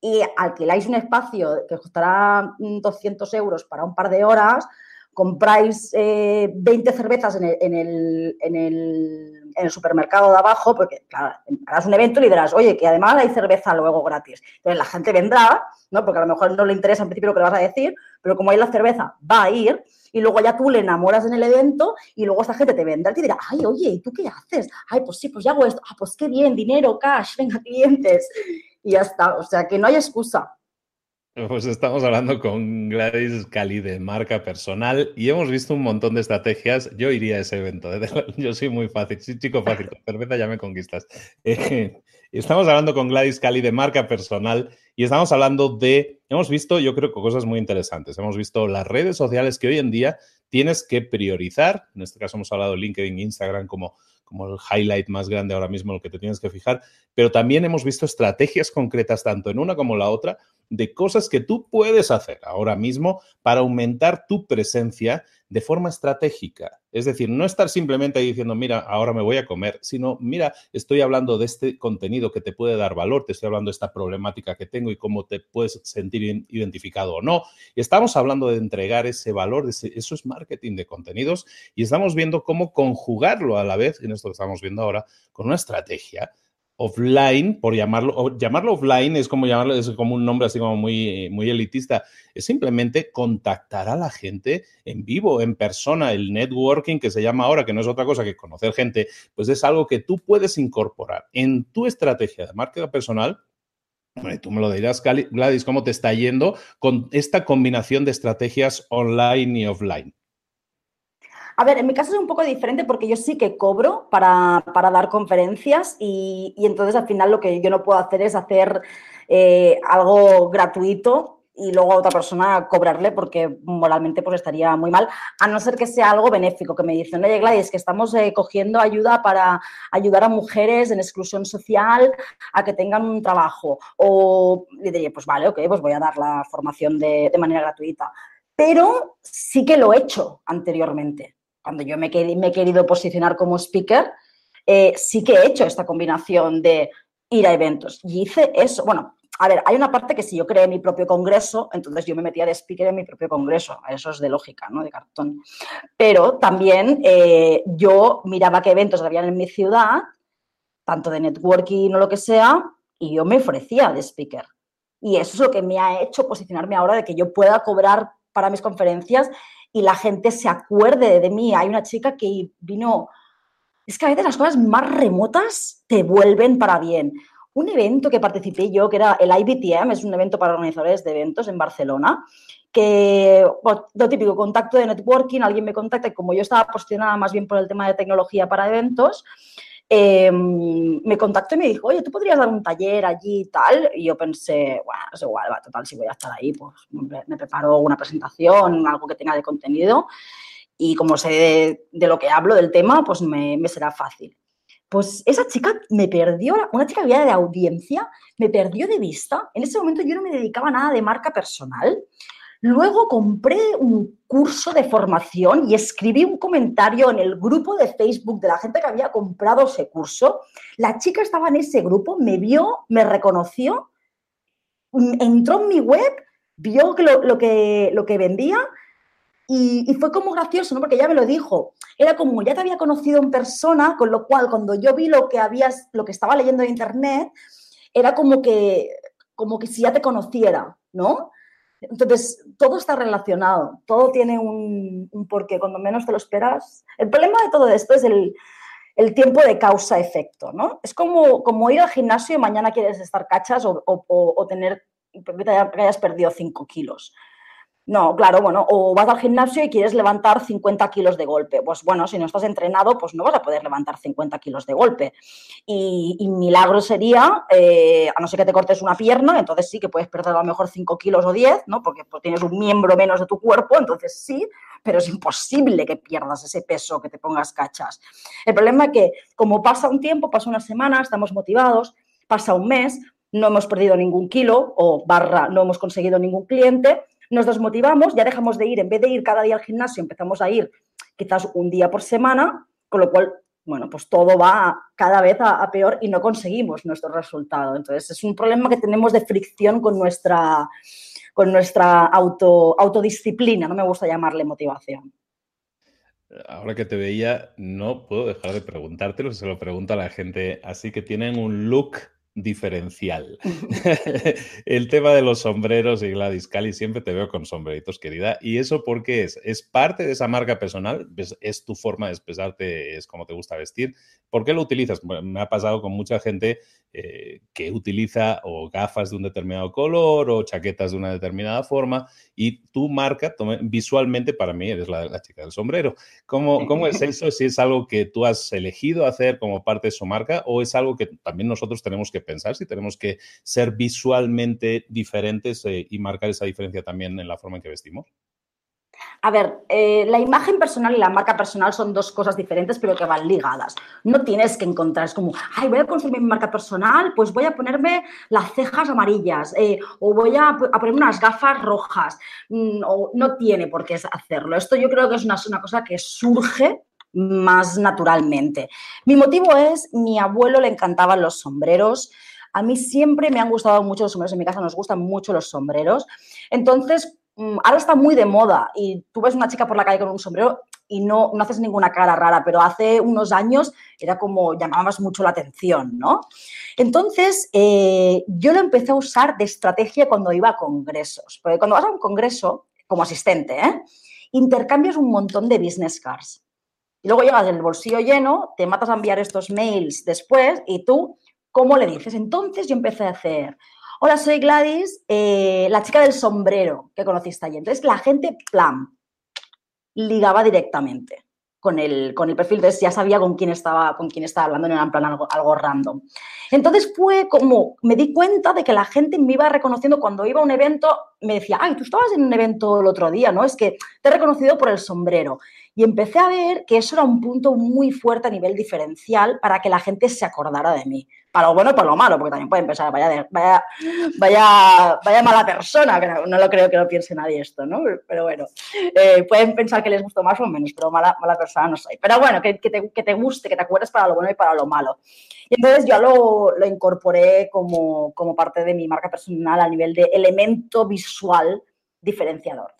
y alquiláis un espacio que costará 200 euros para un par de horas, compráis 20 eh, cervezas en el, supermercado de abajo, porque claro, harás un evento y dirás, oye, que además hay cerveza luego gratis. Entonces la gente vendrá, ¿no? Porque a lo mejor no le interesa en principio lo que le vas a decir, pero como hay la cerveza, va a ir y luego ya tú le enamoras en el evento y luego esta gente te vendrá y te dirá, ay, oye, ¿y tú qué haces? Ay, pues sí, pues ya hago esto. Ah, pues qué bien, dinero, cash, venga, clientes. Y ya está. O sea, que no hay excusa. Pues estamos hablando con Gladys Cali de marca personal y hemos visto un montón de estrategias. Yo iría a ese evento. ¿eh? Yo soy muy fácil, sí, chico fácil. Con cerveza ya me conquistas. Eh, estamos hablando con Gladys Cali de marca personal y estamos hablando de, hemos visto, yo creo cosas muy interesantes. Hemos visto las redes sociales que hoy en día tienes que priorizar. En este caso hemos hablado de LinkedIn, Instagram como, como el highlight más grande ahora mismo en el que te tienes que fijar. Pero también hemos visto estrategias concretas, tanto en una como la otra, de cosas que tú puedes hacer ahora mismo para aumentar tu presencia de forma estratégica. Es decir, no estar simplemente diciendo, mira, ahora me voy a comer, sino, mira, estoy hablando de este contenido que te puede dar valor, te estoy hablando de esta problemática que tengo y cómo te puedes sentir identificado o no. Y estamos hablando de entregar ese valor, eso es marketing de contenidos y estamos viendo cómo conjugarlo a la vez, en esto que estamos viendo ahora, con una estrategia offline, por llamarlo, llamarlo offline es como llamarlo, es como un nombre así como muy, muy elitista, es simplemente contactar a la gente en vivo, en persona, el networking que se llama ahora, que no es otra cosa que conocer gente, pues es algo que tú puedes incorporar en tu estrategia de marca personal tú me lo dirás, Gladys, ¿cómo te está yendo con esta combinación de estrategias online y offline? A ver, en mi caso es un poco diferente porque yo sí que cobro para, dar conferencias y, entonces al final lo que yo no puedo hacer es hacer eh, algo gratuito y luego a otra persona cobrarle porque moralmente pues estaría muy mal, a no ser que sea algo benéfico, que me dicen, oye Gladys, que estamos eh, cogiendo ayuda para ayudar a mujeres en exclusión social a que tengan un trabajo. O le diría, pues vale, ok, pues voy a dar la formación de, de manera gratuita. Pero sí que lo he hecho anteriormente cuando yo me, he querido posicionar como speaker, eh, sí que he hecho esta combinación de ir a eventos. Y hice eso. Bueno, a ver, hay una parte que si yo creé mi propio congreso, entonces yo me metía de speaker en mi propio congreso. Eso es de lógica, ¿no? De cartón. Pero también eh, yo miraba qué eventos habían en mi ciudad, tanto de networking o lo que sea, y yo me ofrecía de speaker. Y eso es lo que me ha hecho posicionarme ahora de que yo pueda cobrar para mis conferencias y la gente se acuerde de mí. Hay una chica que vino es que a veces las cosas más remotas te vuelven para bien. Un evento que participé yo, que era el IBTM, es un evento para organizadores de eventos en Barcelona, que lo típico, contacto de networking, alguien me contacta y como yo estaba posicionada más bien por el tema de tecnología para eventos, em, me contactó y me dijo, oye, ¿tú podrías dar un taller allí y tal? Y yo pensé, bueno, es igual, total, si voy a estar ahí, pues me preparo una presentación, algo que tenga de contenido y como sé de, lo que hablo del tema, pues me, será fácil. Pues esa chica me perdió, una chica que había de audiencia, me perdió de vista. En ese momento yo no me dedicaba a nada de marca personal. Luego compré un curso de formación y escribí un comentario en el grupo de Facebook de la gente que había comprado ese curso. La chica estaba en ese grupo, me vio, me reconoció, entró en mi web, vio lo, que, lo que vendía y, fue como gracioso, ¿no? Porque ella me lo dijo. Era como, ya te había conocido en persona, con lo cual cuando yo vi lo que habías, lo que estaba leyendo en internet, era como que, como que si ya te conociera, ¿no? Entonces, todo está relacionado, todo tiene un, un porqué, cuando menos te lo esperas. El problema de todo esto es el, el tiempo de causa-efecto, ¿no? Es como, como ir al gimnasio y mañana quieres estar cachas o, o, o tener, que hayas perdido 5 kilos. No, claro, bueno, o vas al gimnasio y quieres levantar 50 kilos de golpe. Pues bueno, si no estás entrenado, pues no vas a poder levantar 50 kilos de golpe. Y, milagro sería, eh, a no ser que te cortes una pierna, entonces sí que puedes perder a lo mejor 5 kilos o 10, ¿no? Porque pues, tienes un miembro menos de tu cuerpo, entonces sí, pero es imposible que pierdas ese peso, que te pongas cachas. El problema es que como pasa un tiempo, pasa una semana, estamos motivados, pasa un mes, no hemos perdido ningún kilo o barra, no hemos conseguido ningún cliente nos desmotivamos, ya dejamos de ir, en vez de ir cada día al gimnasio, empezamos a ir quizás un día por semana, con lo cual, bueno, pues todo va cada vez a, peor y no conseguimos nuestro resultado. Entonces, es un problema que tenemos de fricción con nuestra, con nuestra auto, autodisciplina, no me gusta llamarle motivación. Ahora que te veía, no puedo dejar de preguntártelo, se lo pregunto a la gente, así que tienen un look diferencial. el tema de los sombreros y Gladys Cali, siempre te veo con sombreritos, querida. ¿Y eso por qué es? ¿Es parte de esa marca personal? ¿Es tu forma de expresarte? ¿Es como te gusta vestir? ¿Por qué lo utilizas? me ha pasado con mucha gente eh, que utiliza o gafas de un determinado color o chaquetas de una determinada forma y tu marca visualmente para mí eres la, chica del sombrero. ¿Cómo, ¿Cómo, es eso? Si es algo que tú has elegido hacer como parte de su marca o es algo que también nosotros tenemos que pensar si tenemos que ser visualmente diferentes eh, y marcar esa diferencia también en la forma en que vestimos. A ver, eh, la imagen personal y la marca personal son dos cosas diferentes, pero que van ligadas. No tienes que encontrar, es como, ay, voy a construir mi marca personal, pues voy a ponerme las cejas amarillas eh, o voy a, ponerme unas gafas rojas. Mm, no tiene por qué hacerlo. Esto yo creo que es una cosa que surge más naturalmente. Mi motivo es, mi abuelo le encantaban los sombreros. A mí siempre me han gustado mucho los sombreros, en mi casa nos gustan mucho los sombreros. Entonces, Mm, ahora está muy de moda y tú ves una chica por la calle con un sombrero y no, no haces ninguna cara rara, pero hace unos años era como llamabas mucho la atención, ¿no? Entonces, eh, yo lo empecé a usar de estrategia cuando iba a congresos, porque cuando vas a un congreso, como asistente, ¿eh? intercambias un montón de business cards. Y luego llegas el bolsillo lleno, te matas a enviar estos mails después y tú, ¿cómo le dices? Entonces yo empecé a hacer, hola, soy Gladys, eh, la chica del sombrero que conociste ayer. Entonces la gente, plan, ligaba directamente con el, con el perfil, entonces ya sabía con quién estaba, con quién estaba hablando, no era en plan algo, algo random. Entonces fue como, me di cuenta de que la gente me iba reconociendo cuando iba a un evento, me decía, ay, tú estabas en un evento el otro día, ¿no? Es que te he reconocido por el sombrero. Y empecé a ver que eso era un punto muy fuerte a nivel diferencial para que la gente se acordara de mí. Para lo bueno y para lo malo, porque también pueden pensar, vaya, vaya, vaya, vaya mala persona, que no, lo creo que lo piense nadie esto, ¿no? Pero bueno, eh, pueden pensar que les gustó más o menos, pero mala, mala persona no soy. Pero bueno, que, que, te, que te guste, que te acuerdes para lo bueno y para lo malo. Y entonces yo lo, lo incorporé como, como parte de mi marca personal a nivel de elemento visual diferenciador.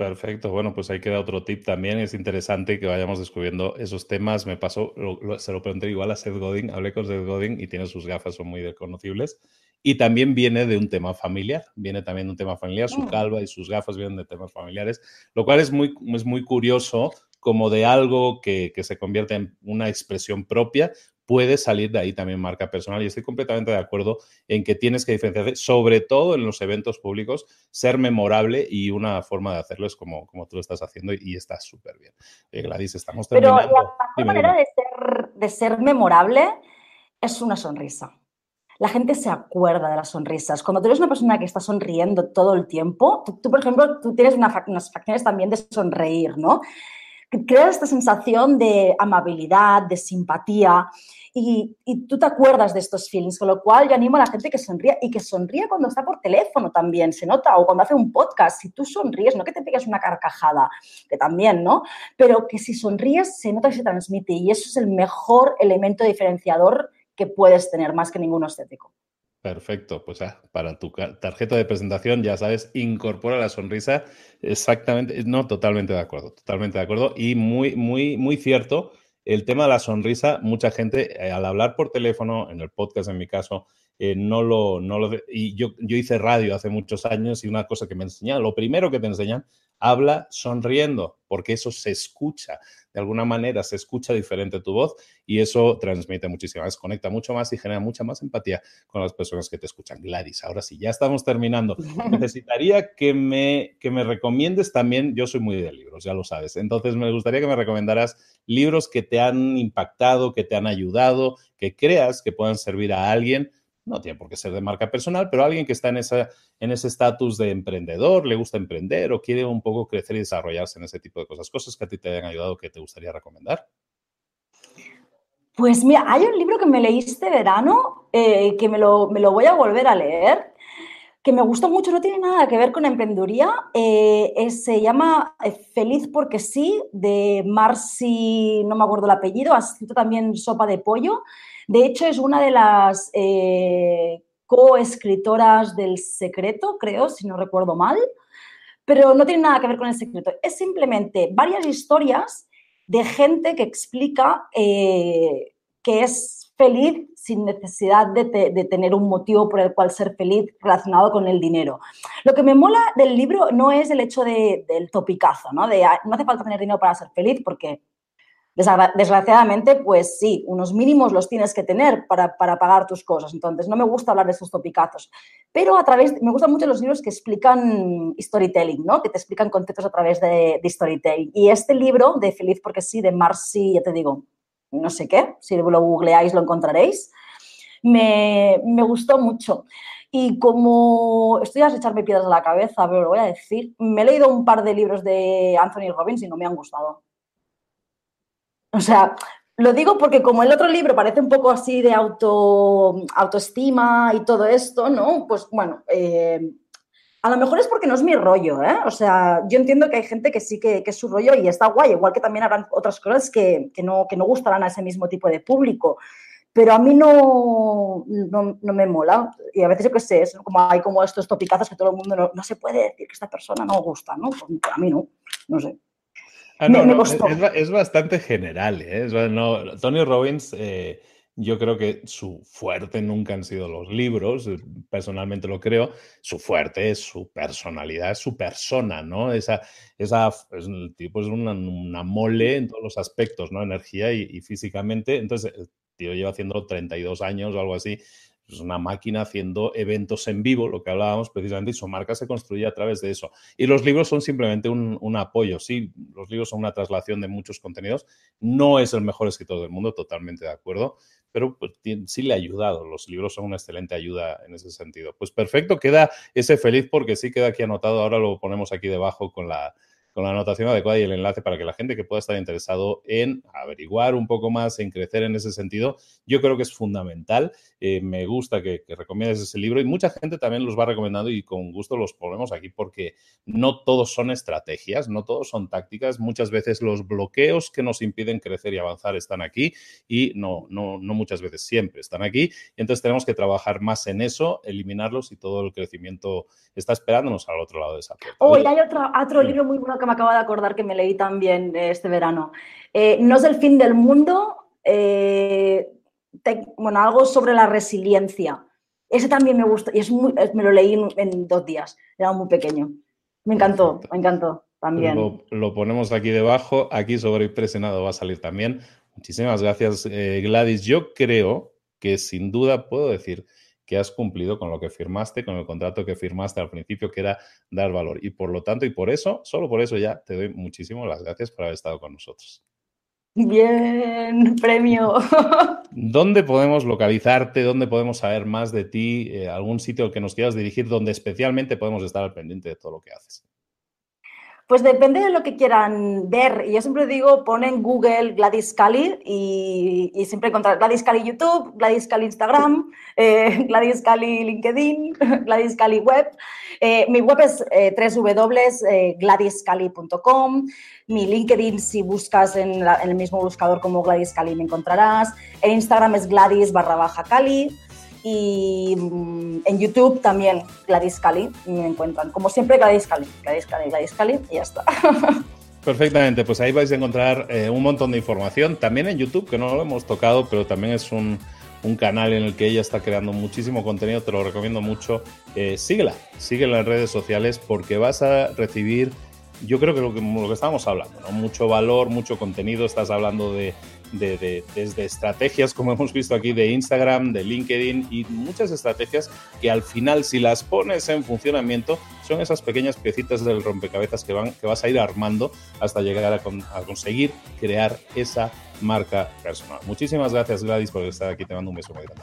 Perfecto, bueno, pues ahí queda otro tip también. Es interesante que vayamos descubriendo esos temas. Me pasó, se lo pregunté igual a Seth Godin, hablé con Seth Godin y tiene sus gafas, son muy reconocibles. y también viene de un tema familiar, viene también de un tema familiar, su Mm. calva y sus gafas vienen de temas familiares, lo cual es muy, es muy curioso como de algo que, que se convierte en una expresión propia, puede salir de ahí también marca personal y estoy completamente de acuerdo en que tienes que diferenciarte, sobre todo en los eventos públicos, ser memorable y una forma de hacerlo es como, como tú lo estás haciendo y, y está súper bien. Eh, Gladys, estamos Pero terminando. la mejor manera de ser, de ser memorable es una sonrisa. La gente se acuerda de las sonrisas. Cuando tú eres una persona que está sonriendo todo el tiempo, tú, tú, por ejemplo, tú tienes una unas facciones también de sonreír, ¿no? Creas esta sensación de amabilidad, de simpatía y, y tú te acuerdas de estos feelings, con lo cual yo animo a la gente que sonría y que sonríe cuando está por teléfono también, se nota, o cuando hace un podcast, si tú sonríes, no que te pegues una carcajada, que también, ¿no? Pero que si sonríes se nota que se transmite y eso es el mejor elemento diferenciador que puedes tener, más que ninguno estético. Perfecto, pues para tu tarjeta de presentación, ya sabes, incorpora la sonrisa. Exactamente, no, totalmente de acuerdo, totalmente de acuerdo. Y muy, muy, muy cierto, el tema de la sonrisa, mucha gente eh, al hablar por teléfono, en el podcast en mi caso, eh, no lo, no lo, y yo, yo hice radio hace muchos años y una cosa que me enseñan, lo primero que te enseñan, habla sonriendo, porque eso se escucha, de alguna manera se escucha diferente tu voz y eso transmite muchísimo más, conecta mucho más y genera mucha más empatía con las personas que te escuchan. Gladys, ahora sí, ya estamos terminando. Necesitaría que me, que me recomiendes también, yo soy muy de libros, ya lo sabes, entonces me gustaría que me recomendaras libros que te han impactado, que te han ayudado, que creas que puedan servir a alguien. No tiene por qué ser de marca personal, pero alguien que está en, esa, en ese estatus de emprendedor, le gusta emprender o quiere un poco crecer y desarrollarse en ese tipo de cosas. Cosas que a ti te hayan ayudado que te gustaría recomendar. Pues mira, hay un libro que me leí este verano, eh, que me lo, me lo, voy a volver a leer, que me gustó mucho, no tiene nada que ver con emprendeduría, eh, se llama eh, Feliz porque sí, de Marcy, no me acuerdo el apellido, ha escrito también Sopa de Pollo. De hecho, es una de las eh, coescritoras del Secreto, creo, si no recuerdo mal, pero no tiene nada que ver con el secreto. Es simplemente varias historias de gente que explica que es feliz sin necesidad de, te, de, tener un motivo por el cual ser feliz relacionado con el dinero. Lo que me mola del libro no es el hecho de, del topicazo, ¿no? De no hace falta tener dinero para ser feliz porque desgraciadamente, pues sí, unos mínimos los tienes que tener para, pagar tus cosas. Entonces, no me gusta hablar de esos topicazos. Pero a través, me gustan mucho los libros que explican storytelling, ¿no? Que te explican conceptos a través de storytelling. Y este libro de Feliz porque sí, de Marcy, ya te digo, no sé qué, si lo googleáis lo encontraréis, me, me gustó mucho. Y como estoy a echarme piedras a la cabeza, pero lo voy a decir, me he leído un par de libros de Anthony Robbins y no me han gustado. O sea, lo digo porque como el otro libro parece un poco así de auto, autoestima y todo esto, ¿no? Pues bueno, eh, a lo mejor es porque no es mi rollo, ¿eh? O sea, yo entiendo que hay gente que sí que, que es su rollo y está guay, igual que también habrán otras cosas que, que, no, que no gustarán a ese mismo tipo de público. Pero a mí no, no, no me mola. Y a veces yo qué sé, es como hay como estos topicazos que todo el mundo no, no se puede decir que esta persona no gusta, ¿no? Pues a mí no, no sé. Ah, no, me, no, es, es, bastante general. ¿eh? No, Tony Robbins, eh, yo creo que su fuerte nunca han sido los libros, eh, personalmente lo creo. Su fuerte es su personalidad, es su persona, ¿no? Esa, esa es, tipo es una, una, mole en todos los aspectos, ¿no? Energía y, y físicamente. Entonces, el tío lleva haciendo 32 años o algo así es una máquina haciendo eventos en vivo, lo que hablábamos precisamente, y su marca se construye a través de eso. Y los libros son simplemente un, un, apoyo, sí, los libros son una traslación de muchos contenidos. No es el mejor escritor del mundo, totalmente de acuerdo, pero pues, sí le ha ayudado. Los libros son una excelente ayuda en ese sentido. Pues perfecto, queda ese feliz porque sí queda aquí anotado, ahora lo ponemos aquí debajo con la, con la anotación adecuada y el enlace para que la gente que pueda estar interesado en averiguar un poco más, en crecer en ese sentido, yo creo que es fundamental. Eh, me gusta que, que, recomiendes ese libro y mucha gente también los va recomendando y con gusto los ponemos aquí porque no todos son estrategias, no todos son tácticas. Muchas veces los bloqueos que nos impiden crecer y avanzar están aquí y no, no, no muchas veces siempre están aquí. Y entonces tenemos que trabajar más en eso, eliminarlos y todo el crecimiento está esperándonos al otro lado de esa puerta. Oh, y hay otro, otro libro muy bueno que me acabo de acordar que me leí también este verano. Eh, no es el fin del mundo, eh, te, bueno, algo sobre la resiliencia. Ese también me gusta y es me lo leí en, dos días, era muy pequeño. Me encantó, me encantó también. Lo, ponemos aquí debajo, aquí sobre impresionado va a salir también. Muchísimas gracias, eh, Gladys. Yo creo que sin duda puedo decir que has cumplido con lo que firmaste, con el contrato que firmaste al principio, que era dar valor. Y por lo tanto, y por eso, solo por eso ya te doy muchísimas las gracias por haber estado con nosotros. Bien, premio. ¿Dónde podemos localizarte? ¿Dónde podemos saber más de ti? Eh, ¿Algún sitio al que nos quieras dirigir donde especialmente podemos estar al pendiente de todo lo que haces? Pues depende de lo que quieran ver. Yo siempre digo, ponen Google Gladys Cali y, siempre encontrar Gladys Cali YouTube, Gladys Cali Instagram, eh, Gladys Cali LinkedIn, Gladys Cali Web. Eh, mi web es eh, www.gladyscali.com. Mi LinkedIn, si buscas en, el mismo buscador como Gladys Cali, me encontrarás. En Instagram es Gladys barra baja Cali y mm, en YouTube también Gladys Cali me encuentran. Como siempre, Gladys Cali, Gladys Cali, Gladys Cali y ya está. Perfectamente, pues ahí vais a encontrar eh, un montón de información. También en YouTube, que no lo hemos tocado, pero también es un, un canal en el que ella está creando muchísimo contenido, te lo recomiendo mucho. Eh, síguela, síguela en redes sociales porque vas a recibir, yo creo que lo que, lo que estábamos hablando, ¿no? mucho valor, mucho contenido, estás hablando de de, desde estrategias, como hemos visto aquí, de Instagram, de LinkedIn y muchas estrategias que al final, si las pones en funcionamiento, son esas pequeñas piecitas del rompecabezas que, van, que vas a ir armando hasta llegar a, a conseguir crear esa marca personal. Muchísimas gracias, Gladys, por estar aquí. Te mando un beso muy grande.